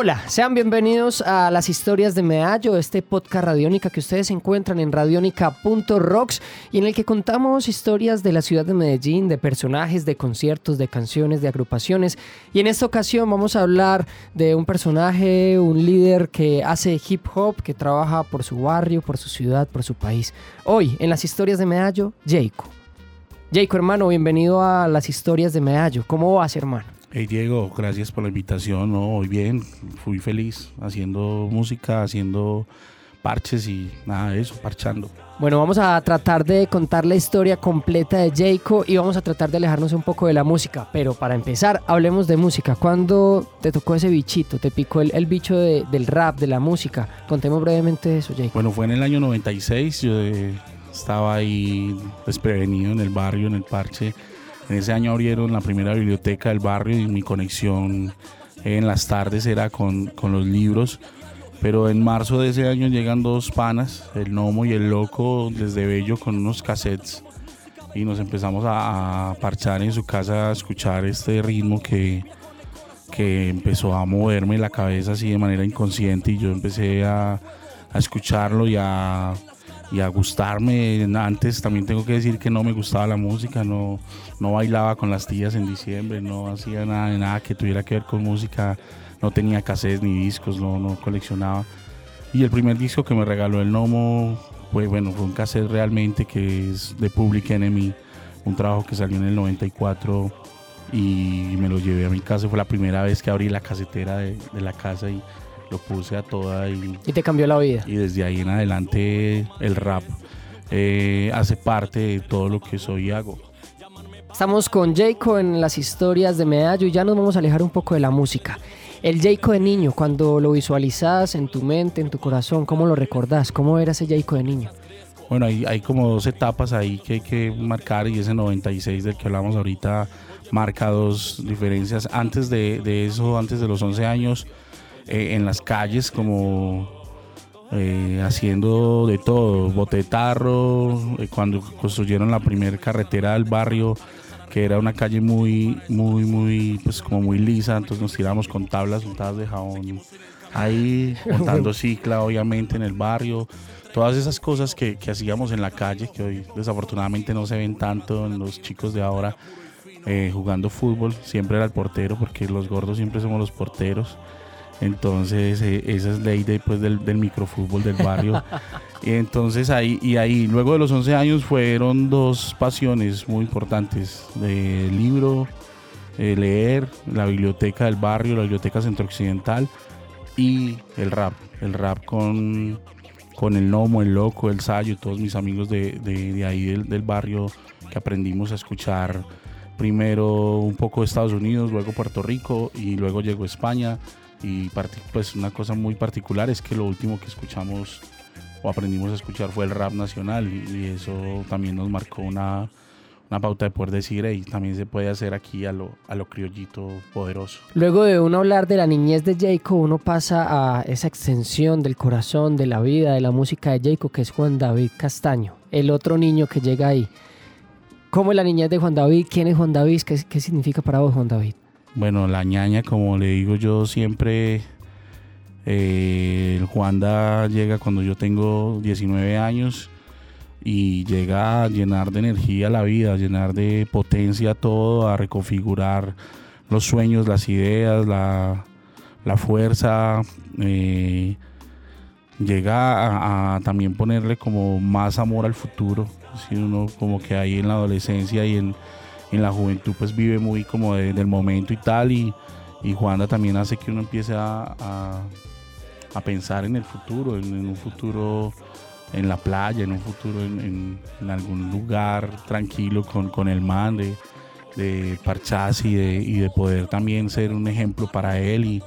Hola, sean bienvenidos a las historias de Medallo, este podcast radiónica que ustedes encuentran en radionica.rocks y en el que contamos historias de la ciudad de Medellín, de personajes, de conciertos, de canciones, de agrupaciones. Y en esta ocasión vamos a hablar de un personaje, un líder que hace hip hop, que trabaja por su barrio, por su ciudad, por su país. Hoy, en las historias de Medallo, Jayco. Jayco, hermano, bienvenido a las historias de Medallo. ¿Cómo vas, hermano? Hey Diego, gracias por la invitación. ¿no? Hoy bien, fui feliz haciendo música, haciendo parches y nada de eso, parchando. Bueno, vamos a tratar de contar la historia completa de Jayco y vamos a tratar de alejarnos un poco de la música. Pero para empezar, hablemos de música. ¿Cuándo te tocó ese bichito? ¿Te picó el, bicho del rap, de la música? Contemos brevemente eso, Jayco. Bueno, fue en el año 96. Yo eh, estaba ahí desprevenido en el barrio, en el parche en ese año abrieron la primera biblioteca del barrio y mi conexión en las tardes era con, los libros. Pero en marzo de ese año llegan dos panas, el Nomo y el Loco, desde Bello con unos cassettes. Y nos empezamos a, parchar en su casa a escuchar este ritmo que, que empezó a moverme la cabeza así de manera inconsciente. Y yo empecé a, a escucharlo y a y a gustarme. Antes también tengo que decir que no me gustaba la música, no, no bailaba con las tías en diciembre, no hacía nada, nada que tuviera que ver con música, no tenía cassettes ni discos, no, no coleccionaba. Y el primer disco que me regaló el Nomo fue, bueno, fue un cassette realmente que es de Public Enemy, un trabajo que salió en el 94 y me lo llevé a mi casa. Fue la primera vez que abrí la casetera de, de la casa y lo puse a toda y... Y te cambió la vida. Y desde ahí en adelante el rap eh, hace parte de todo lo que soy y hago. Estamos con Jayco en las historias de Medallo y ya nos vamos a alejar un poco de la música. El Jayco de niño, cuando lo visualizas en tu mente, en tu corazón, ¿cómo lo recordás? ¿Cómo era ese Jayco de niño? Bueno, hay, hay como dos etapas ahí que hay que marcar y ese 96 del que hablamos ahorita marca dos diferencias. Antes de, de eso, antes de los 11 años, eh, en las calles como eh, haciendo de todo, botetarro, eh, cuando construyeron la primera carretera del barrio, que era una calle muy, muy, muy, pues como muy lisa, entonces nos tiramos con tablas untadas de jabón ahí, montando cicla obviamente en el barrio, todas esas cosas que, que, hacíamos en la calle, que hoy desafortunadamente no se ven tanto en los chicos de ahora. jugando fútbol, siempre era el portero, porque los gordos siempre somos los porteros. Entonces, eh, esa es ley de, pues, del, del microfútbol del barrio. y entonces ahí, y ahí, luego de los 11 años, fueron dos pasiones muy importantes: de libro, eh, leer, la biblioteca del barrio, la biblioteca centro-occidental y el rap. El rap con, con el Nomo, el Loco, el Sayo, todos mis amigos de, de, de ahí del, del barrio que aprendimos a escuchar primero un poco de Estados Unidos, luego Puerto Rico y luego llegó España y pues una cosa muy particular es que lo último que escuchamos o aprendimos a escuchar fue el rap nacional y, eso también nos marcó una, una pauta de poder decir, y también se puede hacer aquí a lo, a lo criollito poderoso. Luego de uno hablar de la niñez de Jacob, uno pasa a esa extensión del corazón, de la vida, de la música de Jacob, que es Juan David Castaño, el otro niño que llega ahí. ¿Cómo es la niñez de Juan David? ¿Quién es Juan David? ¿Qué, qué significa para vos Juan David? Bueno, la ñaña, como le digo yo siempre, eh, el Juanda llega cuando yo tengo 19 años y llega a llenar de energía la vida, a llenar de potencia todo, a reconfigurar los sueños, las ideas, la, fuerza. Eh, llega a, también ponerle como más amor al futuro. Si uno como que ahí en la adolescencia y en en la juventud pues vive muy como del momento y tal y, y Juanda también hace que uno empiece a, a, pensar en el futuro, en, un futuro en la playa, en un futuro en, algún lugar tranquilo con, con el man de, de y de, y de poder también ser un ejemplo para él y,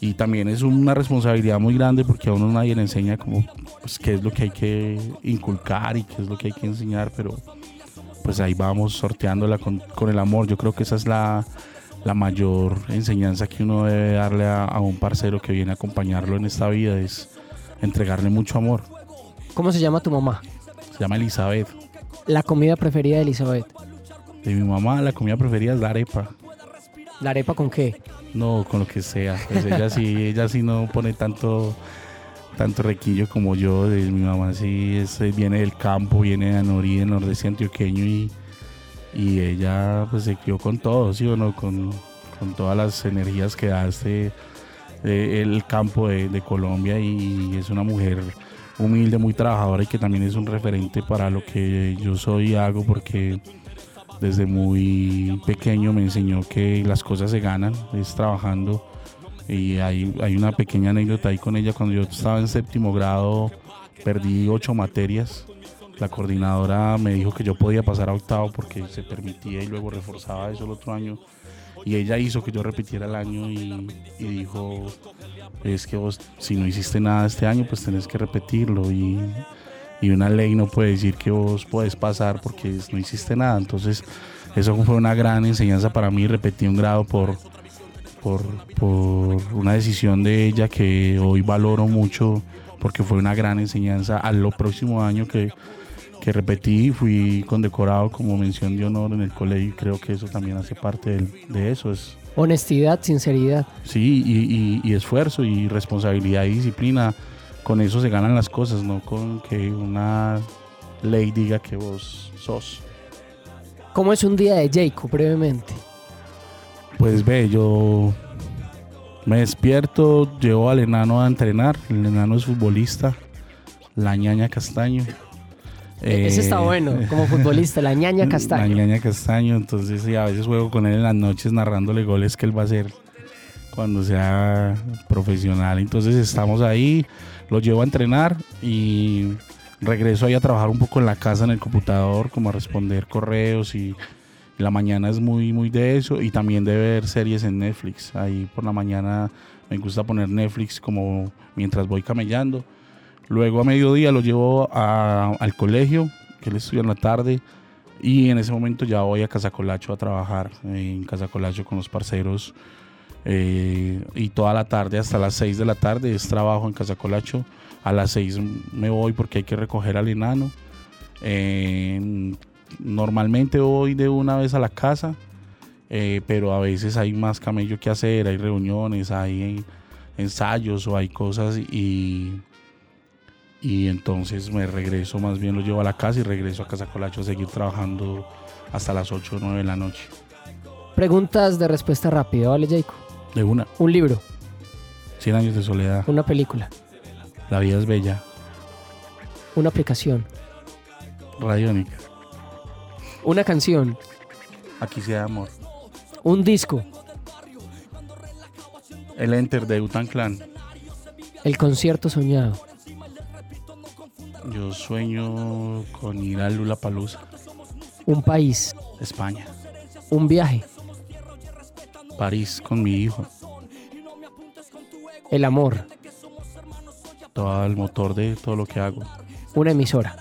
y también es una responsabilidad muy grande porque a uno nadie le enseña como pues, qué es lo que hay que inculcar y qué es lo que hay que enseñar, pero pues ahí vamos sorteándola con, el amor. Yo creo que esa es la, mayor enseñanza que uno debe darle a, un parcero que viene a acompañarlo en esta vida, es entregarle mucho amor. ¿Cómo se llama tu mamá? Se llama Elizabeth. La comida preferida de Elizabeth. De mi mamá la comida preferida es la arepa. ¿La arepa con qué? No, con lo que sea. Pues ella sí, ella sí no pone tanto tanto requillo como yo. Mi mamá sí es, viene del campo, viene de Anorí, del nordeste antioqueño y, y ella pues se crió con todo, ¿sí o no? Con, con todas las energías que da este eh, el campo de, de Colombia y es una mujer humilde, muy trabajadora y que también es un referente para lo que yo soy y hago porque desde muy pequeño me enseñó que las cosas se ganan, es trabajando. Y hay, hay una pequeña anécdota ahí con ella. Cuando yo estaba en séptimo grado, perdí ocho materias. La coordinadora me dijo que yo podía pasar a octavo porque se permitía y luego reforzaba eso el otro año. Y ella hizo que yo repitiera el año y, y dijo, es que vos si no hiciste nada este año, pues tenés que repetirlo. Y y una ley no puede decir que vos puedes pasar porque no hiciste nada. Entonces, eso fue una gran enseñanza para mí. Repetí un grado por, por, una decisión de ella que hoy valoro mucho porque fue una gran enseñanza. A lo próximo año que, que repetí, fui condecorado como mención de honor en el colegio y creo que eso también hace parte de, de eso. Es, Honestidad, sinceridad. Sí, y, y esfuerzo y responsabilidad y disciplina con eso se ganan las cosas, no con que una ley diga que vos sos. ¿Cómo es un día de Jacob, brevemente? Pues ve, yo me despierto, llevo al enano a entrenar. El enano es futbolista, la ñaña Castaño. E-, ese está eh, bueno, como futbolista, la ñaña Castaño. La ñaña Castaño, entonces sí, a veces juego con él en las noches narrándole goles que él va a hacer cuando sea profesional. Entonces estamos ahí, lo llevo a entrenar y regreso ahí a trabajar un poco en la casa en el computador, como a responder correos y la mañana es muy, muy de eso y también de ver series en Netflix. Ahí por la mañana me gusta poner Netflix como mientras voy camellando. Luego a mediodía lo llevo al colegio, que él estudia en la tarde, y en ese momento ya voy a Casacolacho a trabajar en Casacolacho con los parceros eh, y toda la tarde hasta las 6 de la tarde es trabajo en Casa Colacho. A las 6 me voy porque hay que recoger al enano. Normalmente voy de una vez a la casa, eh, pero a veces hay más camello que hacer, hay reuniones, hay ensayos o hay cosas y, y entonces me regreso, más bien lo llevo a la casa y regreso a Casa Colacho a seguir trabajando hasta las 8 o 9 de la noche. Preguntas de respuesta rápida, ¿vale, Jacob? De una. Un libro. Cien años de soledad. Una película. La vida es bella. Una aplicación. Radiónica. Una canción. Aquí se amor. Un disco. El Enter de Utan Clan. El concierto soñado. Yo sueño con ir a Lula Palusa. Un país. España. Un viaje. París con mi hijo. El amor. Todo el motor de todo lo que hago. Una emisora.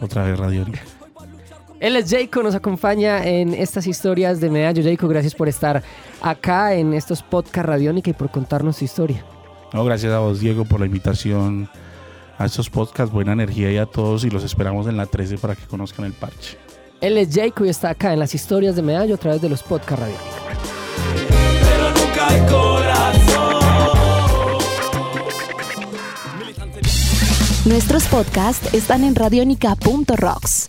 Otra vez Radio Él es Jaco, nos acompaña en estas historias de Medallo. Jaco, gracias por estar acá en estos podcast Radiónica y por contarnos tu historia. No, gracias a vos, Diego, por la invitación a estos podcasts. Buena energía y a todos y los esperamos en la 13 para que conozcan el parche. Él es Jaco y está acá en las historias de Medallo a través de los podcast Radiónica pero nunca hay corazón. Nuestros podcasts están en radionica.rocks,